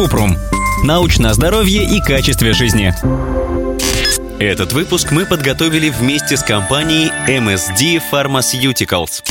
Купрум. Научное здоровье и качестве жизни. Этот выпуск мы подготовили вместе с компанией MSD Pharmaceuticals.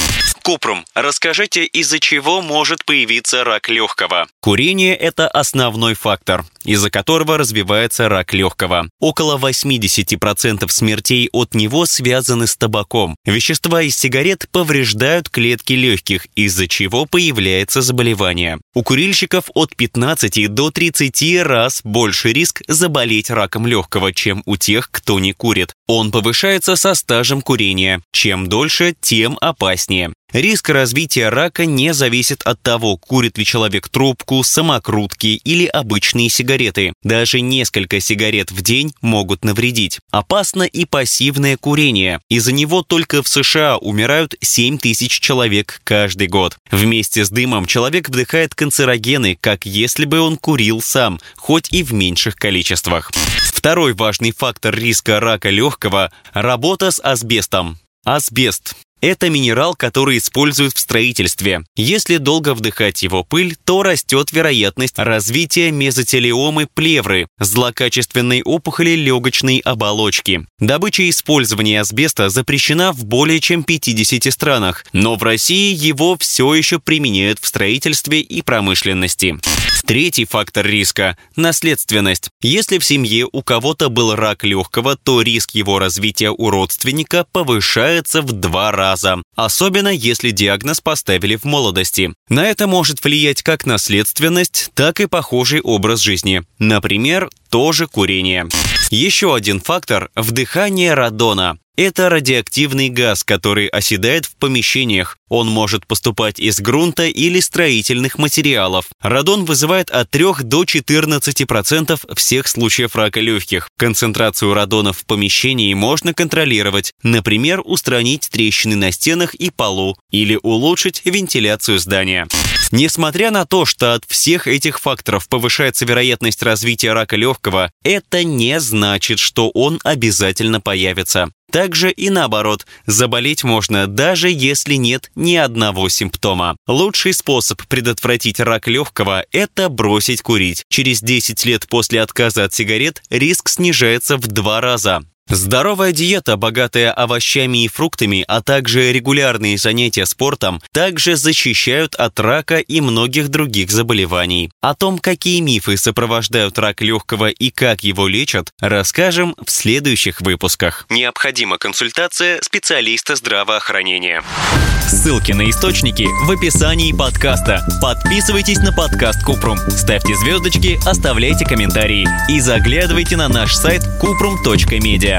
Купрум, расскажите, из-за чего может появиться рак легкого? Курение – это основной фактор, из-за которого развивается рак легкого. Около 80% смертей от него связаны с табаком. Вещества из сигарет повреждают клетки легких, из-за чего появляется заболевание. У курильщиков от 15 до 30 раз больше риск заболеть раком легкого, чем у тех, кто не курит. Он повышается со стажем курения. Чем дольше, тем опаснее. Риск развития рака не зависит от того, курит ли человек трубку, самокрутки или обычные сигареты. Даже несколько сигарет в день могут навредить. Опасно и пассивное курение. Из-за него только в США умирают 7 тысяч человек каждый год. Вместе с дымом человек вдыхает канцерогены, как если бы он курил сам, хоть и в меньших количествах. Второй важный фактор риска рака легкого – работа с асбестом. Асбест это минерал, который используют в строительстве. Если долго вдыхать его пыль, то растет вероятность развития мезотелиомы плевры, злокачественной опухоли легочной оболочки. Добыча и использование асбеста запрещена в более чем 50 странах, но в России его все еще применяют в строительстве и промышленности. Третий фактор риска – наследственность. Если в семье у кого-то был рак легкого, то риск его развития у родственника повышается в два раза. Особенно если диагноз поставили в молодости. На это может влиять как наследственность, так и похожий образ жизни. Например, тоже курение. Еще один фактор – вдыхание радона. Это радиоактивный газ, который оседает в помещениях. Он может поступать из грунта или строительных материалов. Радон вызывает от 3 до 14% всех случаев рака легких. Концентрацию радона в помещении можно контролировать, например, устранить трещины на стенах и полу или улучшить вентиляцию здания. Несмотря на то, что от всех этих факторов повышается вероятность развития рака легкого, это не значит, что он обязательно появится. Также и наоборот, заболеть можно даже если нет ни одного симптома. Лучший способ предотвратить рак легкого – это бросить курить. Через 10 лет после отказа от сигарет риск снижается в два раза. Здоровая диета, богатая овощами и фруктами, а также регулярные занятия спортом, также защищают от рака и многих других заболеваний. О том, какие мифы сопровождают рак легкого и как его лечат, расскажем в следующих выпусках. Необходима консультация специалиста здравоохранения. Ссылки на источники в описании подкаста. Подписывайтесь на подкаст Купрум, ставьте звездочки, оставляйте комментарии и заглядывайте на наш сайт kuprum.media.